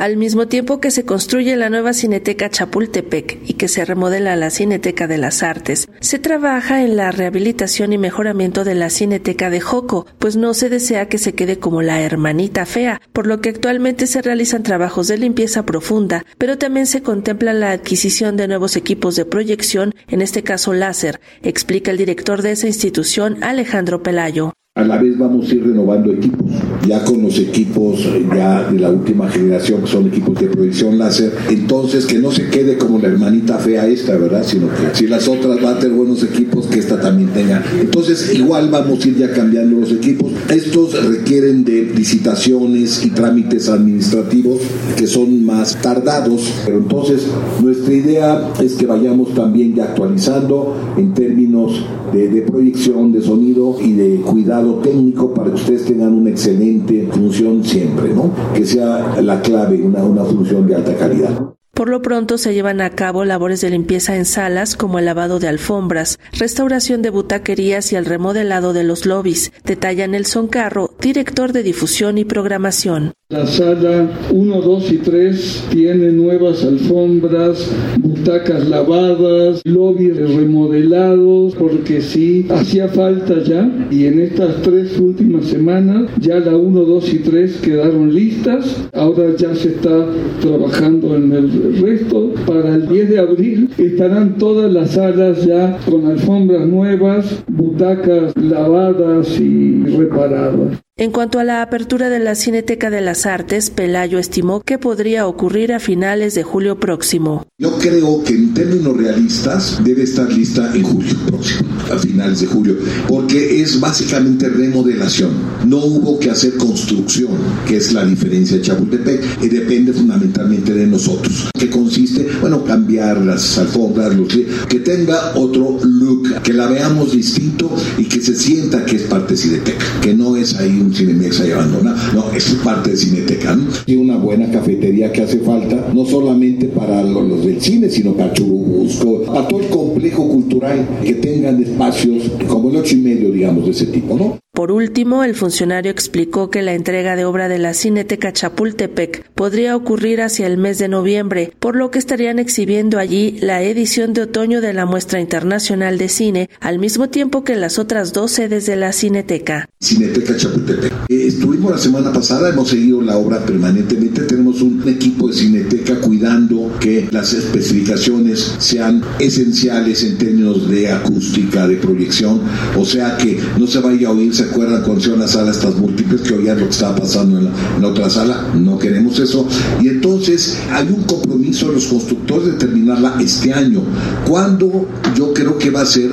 Al mismo tiempo que se construye la nueva Cineteca Chapultepec y que se remodela la Cineteca de las Artes, se trabaja en la rehabilitación y mejoramiento de la Cineteca de Joco, pues no se desea que se quede como la hermanita fea, por lo que actualmente se realizan trabajos de limpieza profunda, pero también se contempla la adquisición de nuevos equipos de proyección, en este caso láser, explica el director de esa institución, Alejandro Pelayo. A la vez vamos a ir renovando equipos, ya con los equipos eh, ya de la última generación, que son equipos de proyección láser. Entonces, que no se quede como la hermanita fea esta, ¿verdad? Sino que si las otras van a tener buenos equipos, que esta también tenga. Entonces, igual vamos a ir ya cambiando los equipos. Estos requieren de licitaciones y trámites administrativos que son más tardados, pero entonces nuestra idea es que vayamos también ya actualizando en términos de, de proyección, de sonido y de cuidado técnico para que ustedes tengan una excelente función siempre, ¿no? Que sea la clave, una, una función de alta calidad. Por lo pronto se llevan a cabo labores de limpieza en salas como el lavado de alfombras, restauración de butaquerías y el remodelado de los lobbies, detalla Nelson Carro, director de difusión y programación. La sala 1, 2 y 3 tiene nuevas alfombras, butacas lavadas, lobbies remodelados, porque sí, hacía falta ya. Y en estas tres últimas semanas ya la 1, 2 y 3 quedaron listas. Ahora ya se está trabajando en el resto. Para el 10 de abril estarán todas las salas ya con alfombras nuevas, butacas lavadas y reparadas. En cuanto a la apertura de la Cineteca de las Artes, Pelayo estimó que podría ocurrir a finales de julio próximo. Yo creo que en términos realistas debe estar lista en julio próximo, a finales de julio, porque es básicamente remodelación. No hubo que hacer construcción, que es la diferencia de Chapultepec, y depende fundamentalmente de nosotros. Que consiste, bueno, cambiar las alfombras, los, que tenga otro look, que la veamos distinto y que se sienta que es parte de Cineteca, que no es ahí un Cinemex ahí abandonado. No, es parte de Cineteca. Y una buena cafetería que hace falta, no solamente para los, del cine, sino para Churubusco, para todo el complejo cultural que tengan espacios como el ocho y medio, digamos, de ese tipo, ¿no? Por último, el funcionario explicó que la entrega de obra de la Cineteca Chapultepec podría ocurrir hacia el mes de noviembre, por lo que estarían exhibiendo allí la edición de otoño de la Muestra Internacional de Cine, al mismo tiempo que las otras dos sedes de la Cineteca. Cineteca Chapultepec. Eh, estuvimos la semana pasada, hemos seguido la obra permanentemente, tenemos un equipo de Cineteca cuidando que las especificaciones sean esenciales en términos de acústica, de proyección, o sea que no se vaya a oírse acuerdan cuando se una sala estas múltiples que oían lo que estaba pasando en la, otra sala? No queremos eso. Y entonces hay un compromiso de los constructores de terminarla este año. Cuando yo creo que va a ser,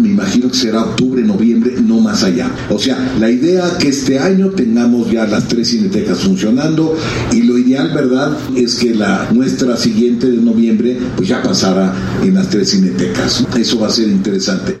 me imagino que será octubre, noviembre, no más allá. O sea, la idea que este año tengamos ya las tres cinetecas funcionando y lo ideal, ¿verdad?, es que la nuestra siguiente de noviembre pues ya pasara en las tres cinetecas. Eso va a ser interesante.